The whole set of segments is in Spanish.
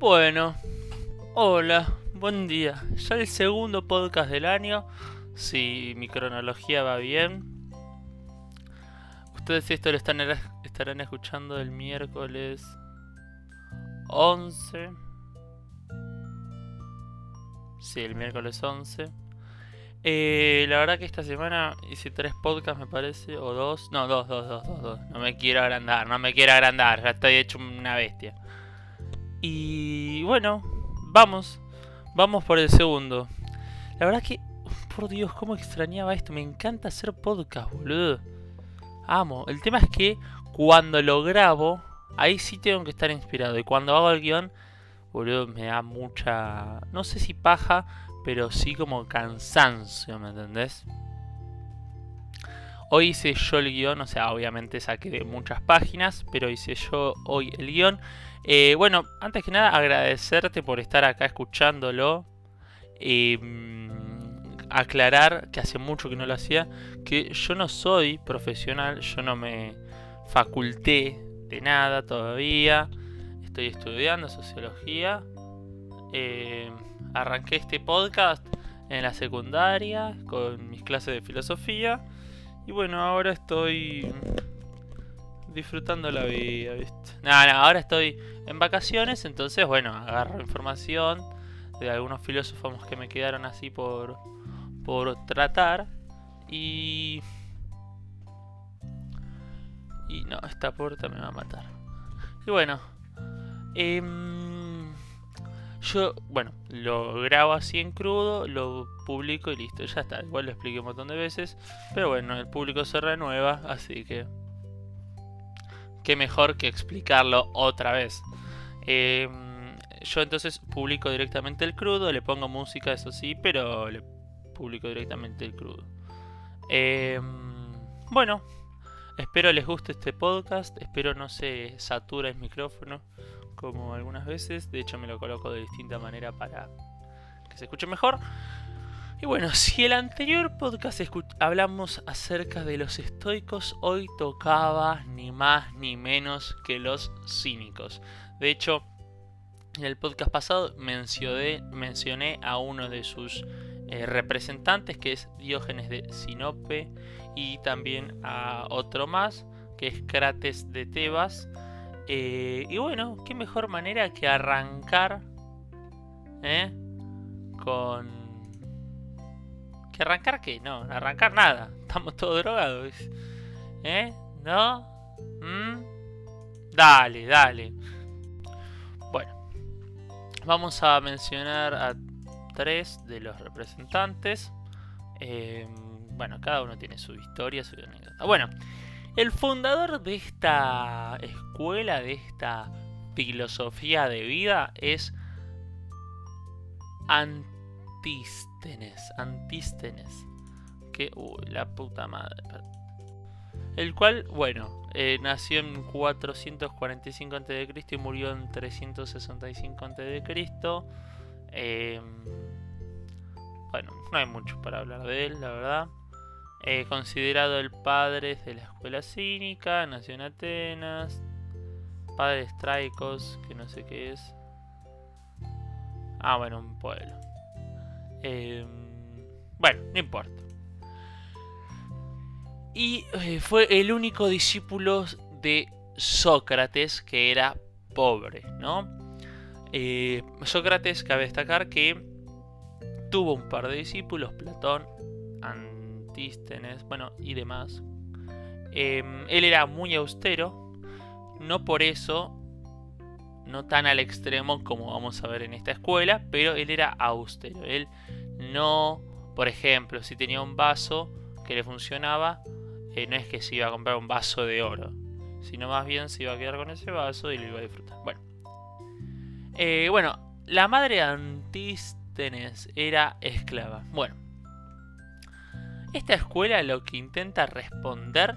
Bueno, hola, buen día. Ya el segundo podcast del año, si mi cronología va bien. Ustedes esto lo están, estarán escuchando el miércoles 11. Sí, el miércoles 11. Eh, la verdad que esta semana hice tres podcasts, me parece, o dos. No, dos, dos, dos, dos, dos. No me quiero agrandar, no me quiero agrandar, ya estoy hecho una bestia. Y bueno, vamos, vamos por el segundo. La verdad que, por Dios, cómo extrañaba esto. Me encanta hacer podcast, boludo. Amo. El tema es que cuando lo grabo, ahí sí tengo que estar inspirado. Y cuando hago el guion, boludo, me da mucha... No sé si paja, pero sí como cansancio, ¿me entendés? Hoy hice yo el guion, o sea, obviamente saqué de muchas páginas, pero hice yo hoy el guion. Eh, bueno, antes que nada, agradecerte por estar acá escuchándolo. Em, aclarar que hace mucho que no lo hacía, que yo no soy profesional, yo no me faculté de nada todavía. Estoy estudiando sociología. Eh, arranqué este podcast en la secundaria con mis clases de filosofía. Y bueno, ahora estoy disfrutando la vida, ¿viste? Nada, ahora estoy en vacaciones, entonces bueno, agarro información de algunos filósofos que me quedaron así por, por tratar. Y... Y no, esta puerta me va a matar. Y bueno. Eh, yo, bueno, lo grabo así en crudo, lo publico y listo, ya está. Igual lo expliqué un montón de veces. Pero bueno, el público se renueva, así que... Qué mejor que explicarlo otra vez. Em, yo entonces publico directamente el crudo, le pongo música, eso sí, pero le publico directamente el crudo. Em, bueno, espero les guste este podcast, espero no se sature el micrófono como algunas veces. De hecho, me lo coloco de distinta manera para que se escuche mejor. Y bueno, si el anterior podcast hablamos acerca de los estoicos, hoy tocaba ni más ni menos que los cínicos. De hecho, en el podcast pasado mencioné, a uno de sus eh, representantes, que es Diógenes de Sinope, y también a otro más, que es Crates de Tebas. Eh, y bueno, qué mejor manera que arrancar ¿eh? con... ¿Que arrancar qué? No, arrancar nada. Estamos todos drogados. ¿Eh? ¿No? ¿Mm? Dale, dale. Bueno, vamos a mencionar a tres de los representantes. Eh, bueno, cada uno tiene su historia, su anécdota. Bueno, el fundador de esta escuela, de esta filosofía de vida, es Antístenes. Antístenes. Que, uy, la puta madre. El cual, bueno, eh, nació en 445 a.C. y murió en 365 a.C. Eh, bueno, no hay mucho para hablar de él, la verdad. Considerado el padre de la escuela cínica, nació en Atenas. Padres traicos, que no sé qué es. Ah, bueno, un pueblo. Em, bueno, no importa. Y eh, fue el único discípulo de Sócrates que era pobre, ¿no? Eh, Sócrates, cabe destacar que tuvo un par de discípulos, Platón, bueno, y demás. Em, él era muy austero, no por eso, no tan al extremo como vamos a ver en esta escuela, pero él era austero. Él no, por ejemplo, si tenía un vaso que le funcionaba, eh, no es que se iba a comprar un vaso de oro, sino más bien se iba a quedar con ese vaso y lo iba a disfrutar. Bueno, eh, bueno la madre de Antístenes era esclava. Bueno, esta escuela lo que intenta responder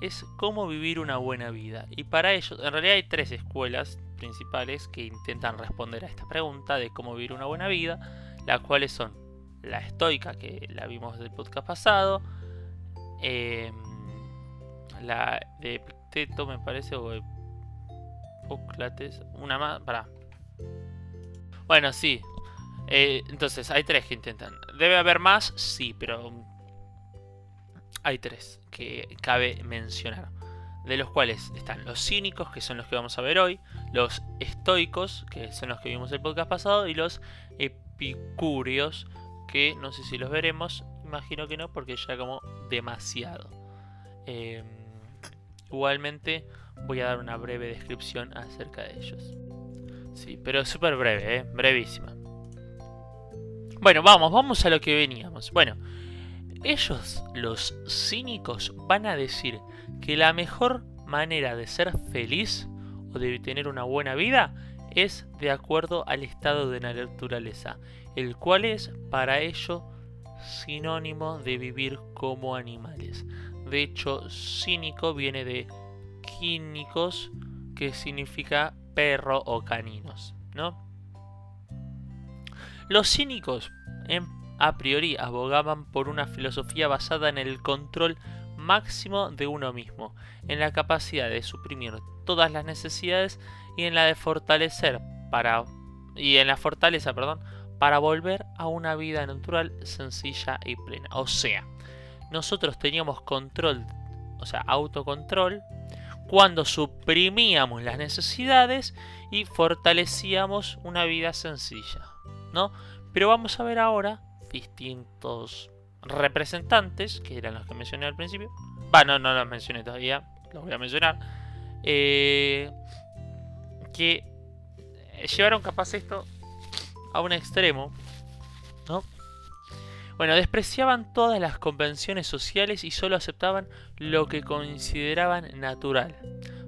es cómo vivir una buena vida. Y para ello, en realidad hay tres escuelas principales que intentan responder a esta pregunta de cómo vivir una buena vida, las cuales son la estoica, que la vimos del podcast pasado, em, la de Epicteto, me parece, o de una más, para Bueno, sí. Eh, entonces, hay tres que intentan. ¿Debe haber más? Sí, pero... Hay tres que cabe mencionar. De los cuales están los cínicos, que son los que vamos a ver hoy. Los estoicos, que son los que vimos el podcast pasado. Y los epicúreos, que no sé si los veremos. Imagino que no, porque ya como demasiado. Em, igualmente voy a dar una breve descripción acerca de ellos. Sí, pero súper breve, ¿eh? brevísima. Bueno, vamos, vamos a lo que veníamos. Bueno, ellos, los cínicos, van a decir que la mejor manera de ser feliz o de tener una buena vida es de acuerdo al estado de la naturaleza, el cual es para ello sinónimo de vivir como animales. De hecho, cínico viene de quínicos, que significa perro o caninos, ¿no? Los cínicos, a priori, abogaban por una filosofía basada en el control máximo de uno mismo, en la capacidad de suprimir todas las necesidades y en la de fortalecer para y en la fortaleza, perdón, para volver a una vida natural, sencilla y plena. O sea, nosotros teníamos control, o sea, autocontrol cuando suprimíamos las necesidades y fortalecíamos una vida sencilla, ¿no? Pero vamos a ver ahora distintos representantes, que eran los que mencioné al principio. Va, no, no los mencioné todavía, los voy a mencionar. Eh, que llevaron capaz esto a un extremo, ¿no? Bueno, despreciaban todas las convenciones sociales y solo aceptaban lo que consideraban natural.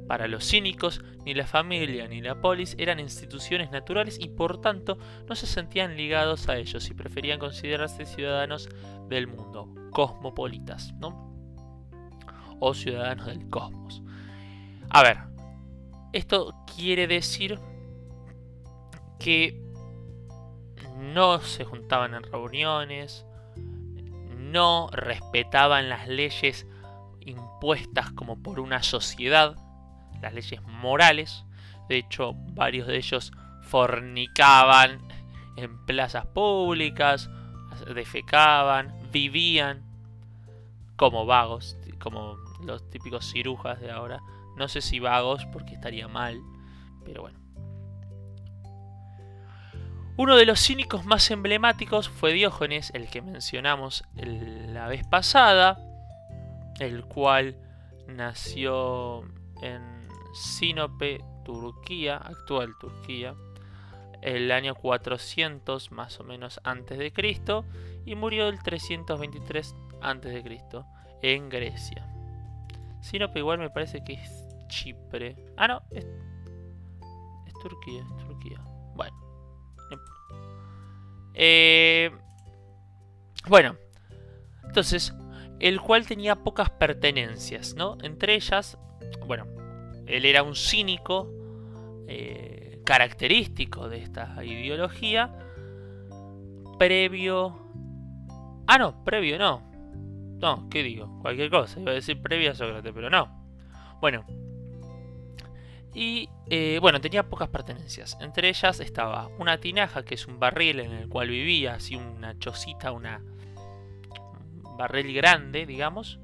Para los cínicos, ni la familia ni la polis eran instituciones naturales y por tanto no se sentían ligados a ellos y preferían considerarse ciudadanos del mundo, cosmopolitas, ¿no? O ciudadanos del cosmos. A ver, esto quiere decir que no se juntaban en reuniones, no respetaban las leyes impuestas como por una sociedad, las leyes morales. De hecho, varios de ellos fornicaban en plazas públicas, defecaban, vivían como vagos, como los típicos cirujas de ahora. No sé si vagos porque estaría mal, pero bueno. Uno de los cínicos más emblemáticos fue Diógenes, el que mencionamos la vez pasada, el cual nació en Sinope, Turquía, actual Turquía, el año 400 más o menos antes de Cristo y murió el 323 antes de Cristo en Grecia. Sinope igual me parece que es Chipre. Ah, no, es, es Turquía, es Turquía. Bueno. Eh, bueno, entonces, el cual tenía pocas pertenencias, ¿no? Entre ellas, bueno, él era un cínico eh, característico de esta ideología, previo... Ah, no, previo no. No, ¿qué digo? Cualquier cosa. Iba a decir previo a Sócrates, pero no. Bueno, y eh, bueno, tenía pocas pertenencias. Entre ellas estaba una tinaja, que es un barril en el cual vivía, así una chocita, una un barril grande, digamos.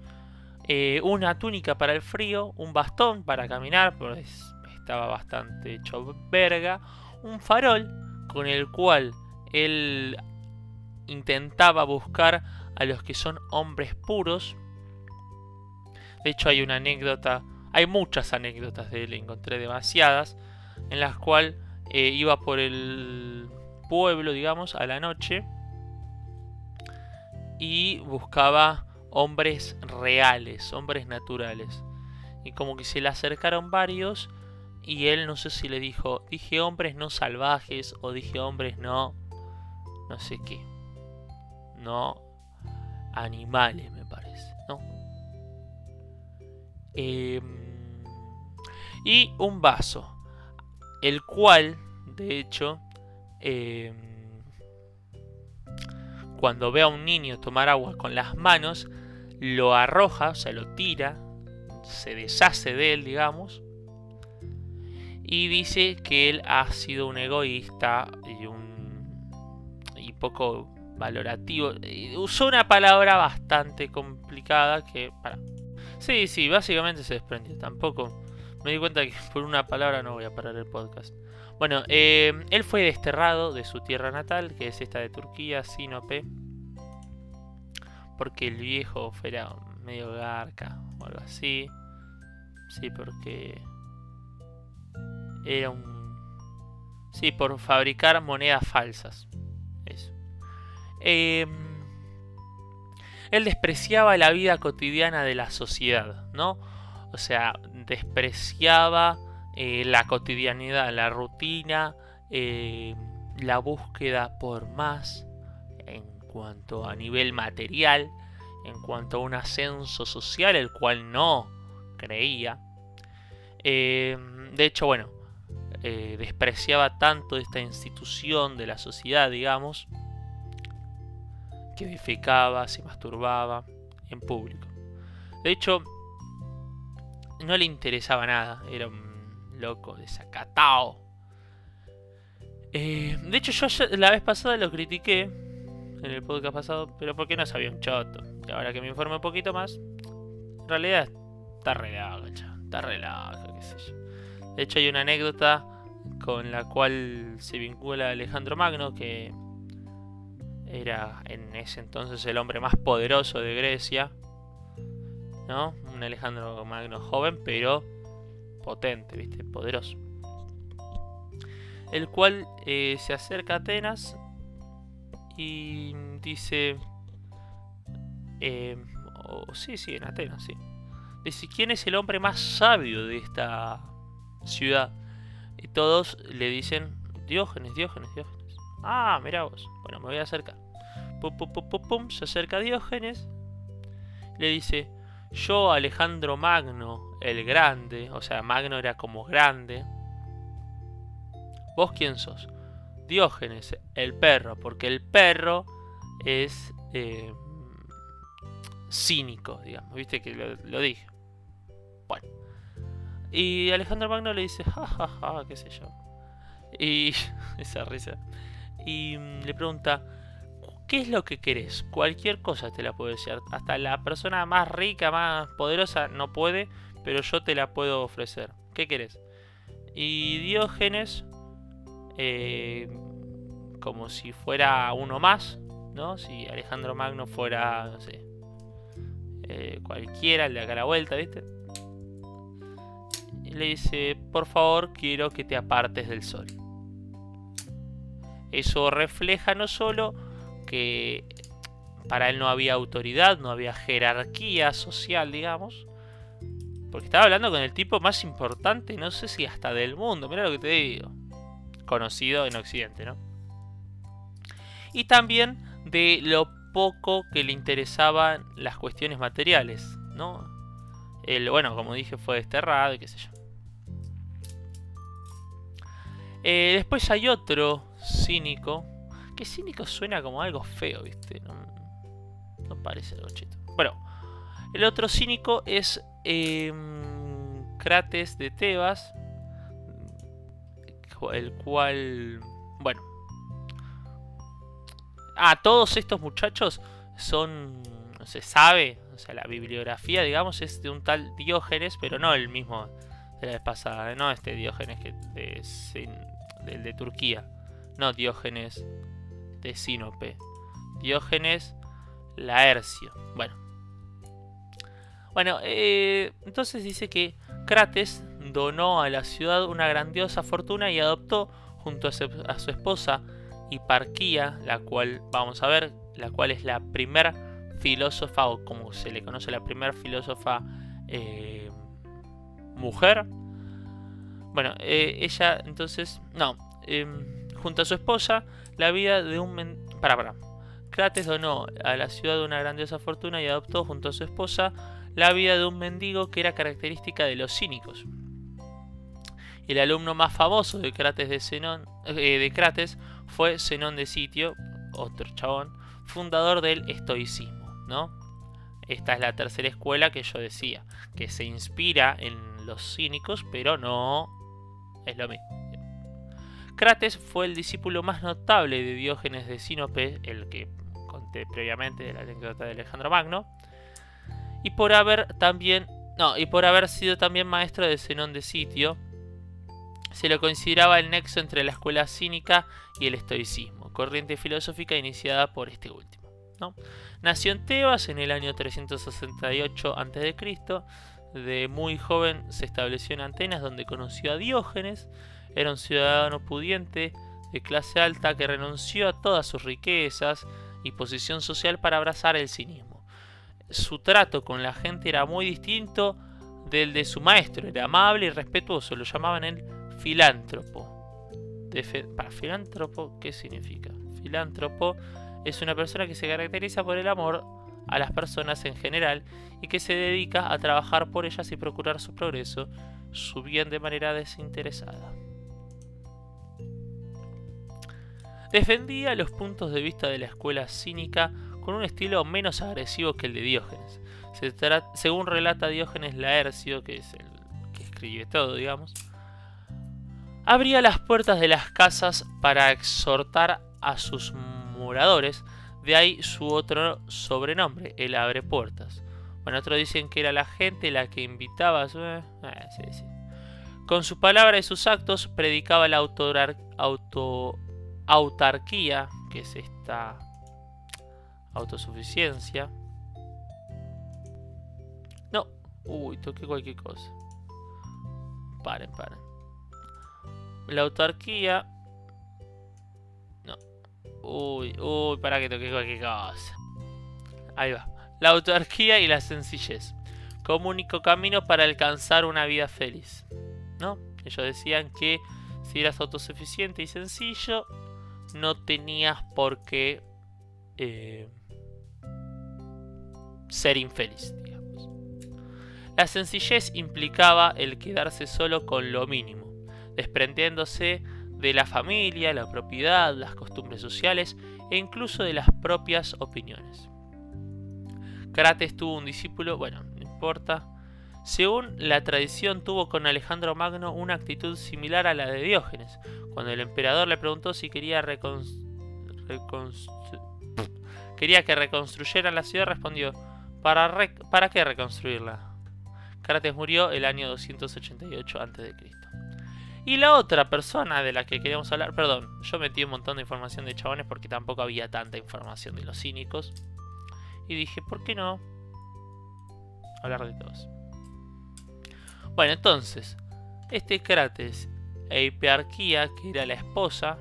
Eh, una túnica para el frío, un bastón para caminar, pues estaba bastante hecho verga. Un farol con el cual él intentaba buscar a los que son hombres puros. De hecho hay una anécdota hay muchas anécdotas de él, encontré demasiadas, en las cuales eh, iba por el pueblo, digamos, a la noche y buscaba hombres reales, hombres naturales. Y como que se le acercaron varios y él no sé si le dijo, dije hombres no salvajes o dije hombres no, no sé qué. No animales, me parece, ¿no? Eh, y un vaso, el cual, de hecho, em, cuando ve a un niño tomar agua con las manos, lo arroja, o sea, lo tira, se deshace de él, digamos, y dice que él ha sido un egoísta y un poco valorativo. Usó una palabra bastante complicada que... Para. Sí, sí, básicamente se desprendió. Tampoco me di cuenta que por una palabra no voy a parar el podcast. Bueno, eh, él fue desterrado de su tierra natal, que es esta de Turquía, Sinope. Porque el viejo fuera medio garca o algo así. Sí, porque era un... Sí, por fabricar monedas falsas. Eso. Em, él despreciaba la vida cotidiana de la sociedad, ¿no? O sea, despreciaba eh, la cotidianidad, la rutina, eh, la búsqueda por más cuanto a nivel material, en cuanto a un ascenso social, el cual no creía. Eh, de hecho, bueno, despreciaba tanto esta institución de la sociedad, digamos, que edificaba, se masturbaba en público. De hecho, no le interesaba nada, era un loco desacatado. Eh, de hecho, yo la vez pasada lo critiqué en el podcast pasado, pero porque no sabía un choto. Y ahora que me informe un poquito más, en realidad está relaja, está relaja, qué sé yo. De hecho, hay una anécdota con la cual se vincula Alejandro Magno, que era en ese entonces el hombre más poderoso de Grecia. ¿No? Un Alejandro Magno joven, pero potente, ¿viste? Poderoso. El cual eh, se acerca a Atenas y dice... Eh, sí, sí, en Atenas, sí. Dice, ¿quién es el hombre más sabio de esta ciudad? Y todos le dicen, Diógenes, Diógenes, Diógenes. Ah, mira vos. Bueno, me voy a acercar. Pum, pum, pum, pum, Se acerca Diógenes. Le dice, yo Alejandro Magno, el grande, o sea, Magno era como grande. ¿Vos quién sos? Diógenes, el perro, porque el perro es eh, cínico, digamos, viste que lo, dije. Bueno. Y Alejandro Magno le dice, jajaja, ja, ja, qué sé yo. Y esa risa. Y mm, le pregunta, ¿Qué es lo que querés? Cualquier cosa te la puedo decir. Hasta la persona más rica, más poderosa no puede, pero yo te la puedo ofrecer. ¿Qué querés? Y Diógenes, eh, como si fuera uno más, ¿no? Si Alejandro Magno fuera, no sé, eh, cualquiera, el de acá a la vuelta, ¿viste? Y le dice, por favor, quiero que te apartes del sol. Eso refleja no solo que para él no había autoridad, no había jerarquía social, digamos. Porque estaba hablando con el tipo más importante, no sé si hasta del mundo, mira lo que te digo. Conocido en Occidente, ¿no? Y también de lo poco que le interesaban las cuestiones materiales, ¿no? El, bueno, como dije, fue desterrado y qué sé yo. Eh, después hay otro cínico que cínico suena como algo feo, ¿viste? No, parece algo chito. Bueno, el otro cínico es em, Crates de Tebas, el cual, bueno, ah, todos estos muchachos son, se sabe, o sea, la bibliografía, digamos, es de un tal Diógenes, pero no el mismo de la vez pasada, no este Diógenes que de, de Turquía, no Diógenes de Sinope. Diógenes Laercio. Bueno. Bueno, eh, entonces dice que Crates donó a la ciudad una grandiosa fortuna y adoptó junto a su, esposa Hiparquía, la cual vamos a ver, la cual es la primera filósofa o como se le conoce la primera filósofa eh, mujer. Bueno, eh, ella entonces, no, em, junto a su esposa la vida de un... Para, para. Crates donó a la ciudad una grandiosa fortuna y adoptó junto a su esposa la vida de un mendigo que era característica de los cínicos. El alumno más famoso de Crates, de Zenón, eh, de Crates fue Zenón de Sitio, otro chabón, fundador del estoicismo, ¿no? Esta es la tercera escuela que yo decía, que se inspira en los cínicos, pero no es lo mismo. Crates fue el discípulo más notable de Diógenes de Sinope, el que conté previamente de la anécdota de Alejandro Magno, y por haber también no, y por haber sido también maestro de Zenón de Sitio, se lo consideraba el nexo entre la escuela cínica y el estoicismo, corriente filosófica iniciada por este último. Nació en Tebas en el año 368 a.C. De muy joven se estableció en Atenas donde conoció a Diógenes. Era un ciudadano pudiente de clase alta que renunció a todas sus riquezas y posición social para abrazar el cinismo. Su trato con la gente era muy distinto del de su maestro, era amable y respetuoso, lo llamaban el filántropo. ¿Para filántropo qué significa? Filántropo es una persona que se caracteriza por el amor a las personas en general y que se dedica a trabajar por ellas y procurar su progreso, su bien de manera desinteresada. Defendía los puntos de vista de la escuela cínica con un estilo menos agresivo que el de Diógenes. según relata Diógenes Laercio, que es el que escribe todo, digamos, abría las puertas de las casas para exhortar a sus moradores, de ahí su otro sobrenombre, el abre puertas. Bueno, otros dicen que era la gente la que invitaba a su... Eh, eh, Con su palabra y sus actos predicaba la auto... autarquía, que es esta autosuficiencia. No, uy, toqué cualquier cosa. Paren, paren. La autarquía Uy, uy, para que toque cualquier cosa. Ahí va. La autarquía y la sencillez. Como único camino para alcanzar una vida feliz. ¿No? Ellos decían que si eras autosuficiente y sencillo, no tenías por qué eh, ser infeliz. La sencillez implicaba el quedarse solo con lo mínimo, desprendiéndose de la familia, la propiedad, las costumbres sociales e incluso de las propias opiniones. Crates tuvo un discípulo, bueno, no importa. Según la tradición, tuvo con Alejandro Magno una actitud similar a la de Diógenes. Cuando el emperador le preguntó si quería, quería que reconstruyeran la ciudad, respondió: ¿Para, ¿Para qué reconstruirla? Crates murió el año 288 a.C. Y la otra persona de la que queríamos hablar, perdón, yo metí un montón de información de chabones porque tampoco había tanta información de los cínicos. Y dije, ¿por qué no hablar de todos? Bueno, entonces, este Crates e Hiperarquía, que era la esposa,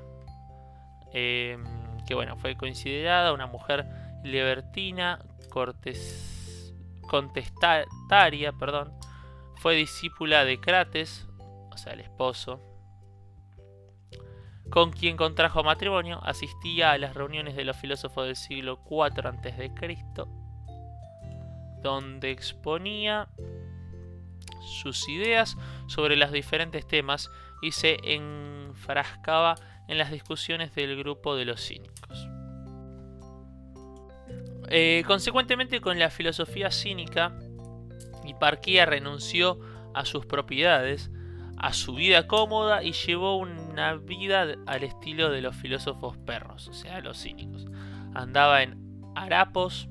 em, que bueno, fue considerada una mujer libertina, cortes, contestataria, perdón, fue discípula de Crates, o sea, el esposo, con quien contrajo matrimonio, asistía a las reuniones de los filósofos del siglo IV a.C., donde exponía sus ideas sobre los diferentes temas y se enfrascaba en las discusiones del grupo de los cínicos. Eh, consecuentemente, con la filosofía cínica, Hiparquía renunció a sus propiedades a su vida cómoda y llevó una vida al estilo de los filósofos perros, o sea, los cínicos. Andaba en harapos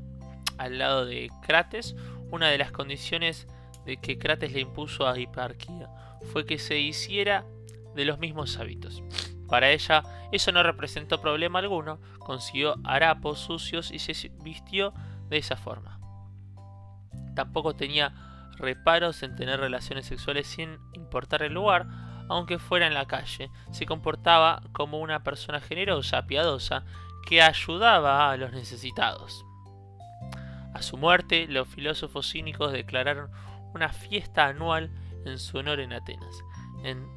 al lado de Crates. Una de las condiciones de que Crates le impuso a Hiparquía fue que se hiciera de los mismos hábitos. Para ella eso no representó problema alguno, consiguió harapos sucios y se vistió de esa forma. Tampoco tenía reparos en tener relaciones sexuales sin importar el lugar, aunque fuera en la calle. Se comportaba como una persona generosa, piadosa, que ayudaba a los necesitados. A su muerte, los filósofos cínicos declararon una fiesta anual en su honor en Atenas, en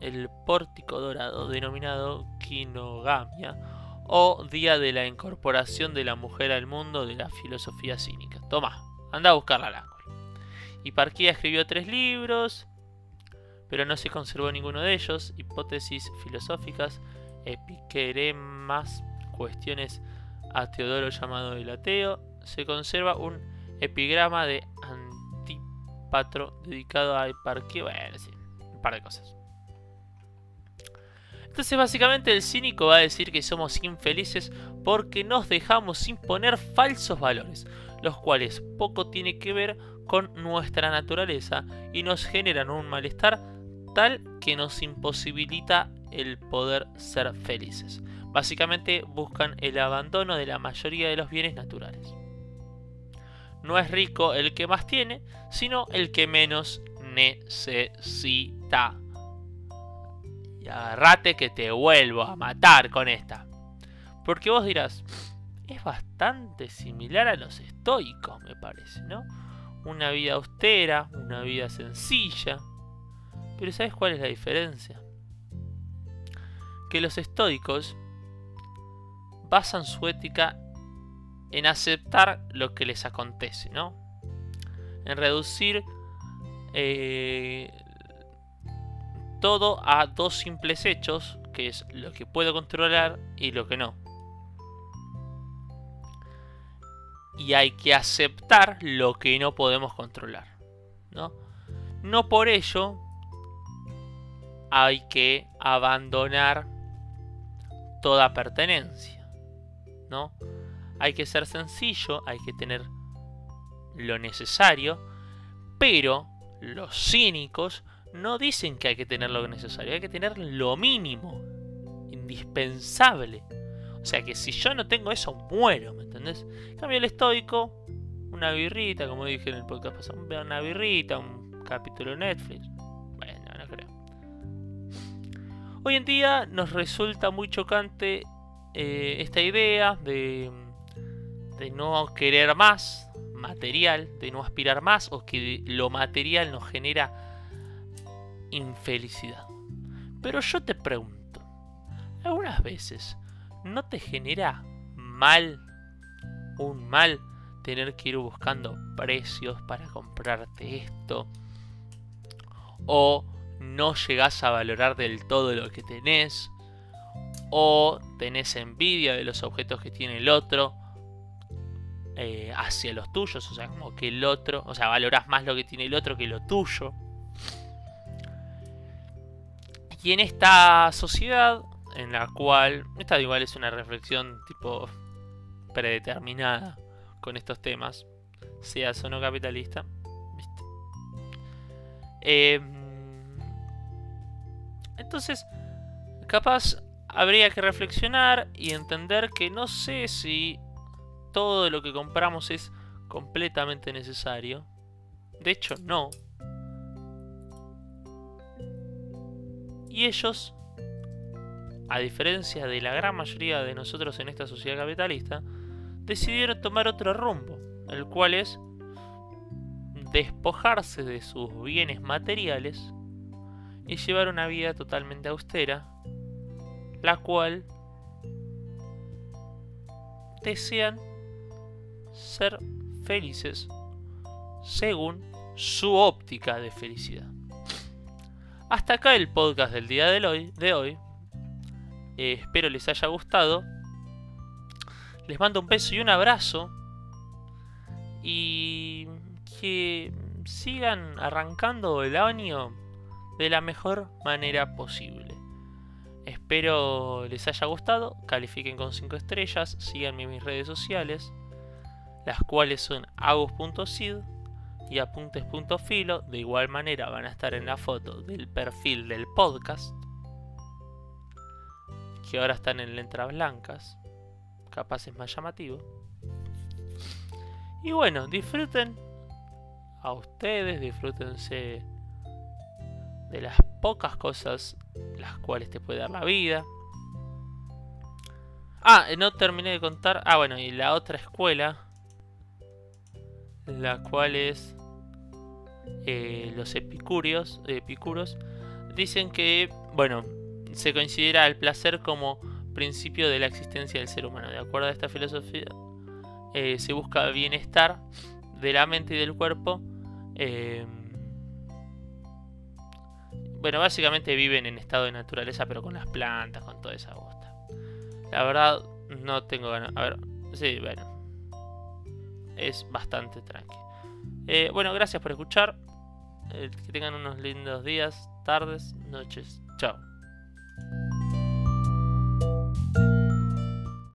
el pórtico dorado denominado Quinogamia, o Día de la Incorporación de la Mujer al Mundo de la Filosofía Cínica. Toma, anda a buscarla Hiparquía escribió tres libros, pero no se conservó ninguno de ellos. Hipótesis filosóficas, epiqueremas, cuestiones a Teodoro llamado el ateo. Se conserva un epigrama de Antipatro dedicado a Hiparquía. Bueno, sí, un par de cosas. Entonces básicamente el cínico va a decir que somos infelices porque nos dejamos imponer falsos valores, los cuales poco tiene que ver con nuestra naturaleza y nos generan un malestar tal que nos imposibilita el poder ser felices. Básicamente buscan el abandono de la mayoría de los bienes naturales. No es rico el que más tiene, sino el que menos necesita. Y agarrate que te vuelvo a matar con esta. Porque vos dirás, es bastante similar a los estoicos, me parece, ¿no? Una vida austera, una vida sencilla. Pero ¿sabes cuál es la diferencia? Que los estoicos basan su ética en aceptar lo que les acontece, ¿no? En reducir eh, todo a dos simples hechos, que es lo que puedo controlar y lo que no. Y hay que aceptar lo que no podemos controlar, ¿no? No por ello hay que abandonar toda pertenencia, ¿no? Hay que ser sencillo, hay que tener lo necesario, pero los cínicos no dicen que hay que tener lo necesario, hay que tener lo mínimo, indispensable. O sea que si yo no tengo eso, muero, ¿me entendés? En cambio, el estoico, una birrita, como dije en el podcast pasado, una birrita, un capítulo de Netflix. Bueno, no creo. Hoy en día nos resulta muy chocante eh, esta idea de de no querer más material, de no aspirar más o que lo material nos genera infelicidad. Pero yo te pregunto, algunas veces no te genera mal, un mal, tener que ir buscando precios para comprarte esto? ¿O no llegas a valorar del todo lo que tenés? ¿O tenés envidia de los objetos que tiene el otro? Eh, hacia los tuyos, o sea, como que el otro, o sea, valoras más lo que tiene el otro que lo tuyo. Y en esta sociedad, en la cual, esta igual es una reflexión tipo predeterminada con estos temas, sea o no capitalista, em, entonces, capaz habría que reflexionar y entender que no sé si todo lo que compramos es completamente necesario. De hecho, no. Y ellos, a diferencia de la gran mayoría de nosotros en esta sociedad capitalista, decidieron tomar otro rumbo, el cual es despojarse de sus bienes materiales y llevar una vida totalmente austera, la cual desean ser felices según su óptica de felicidad. Hasta acá el podcast del día de hoy. De hoy. Eh, espero les haya gustado. Les mando un beso y un abrazo. Y que sigan arrancando el año de la mejor manera posible. Espero les haya gustado. Califiquen con 5 estrellas. Síganme en mis redes sociales las cuales son agus.sid y apuntes.filo. De igual manera van a estar en la foto del perfil del podcast, que ahora están en letras blancas, capaz es más llamativo. Y bueno, disfruten a ustedes, disfrútense de las pocas cosas las cuales te puede dar la vida. Ah, no terminé de contar. Ah, bueno, y la otra escuela la cual es eh, los epicúreos, epicuros, dicen que, bueno, se considera el placer como principio de la existencia del ser humano. De acuerdo a esta filosofía, eh, se busca bienestar de la mente y del cuerpo. Eh, bueno, básicamente viven en estado de naturaleza, pero con las plantas, con toda esa bosta. La verdad, no tengo ganas. A ver, sí, bueno es bastante tranqui. Eh, bueno, gracias por escuchar. Que tengan unos lindos días, tardes, noches. Chao. Thank you.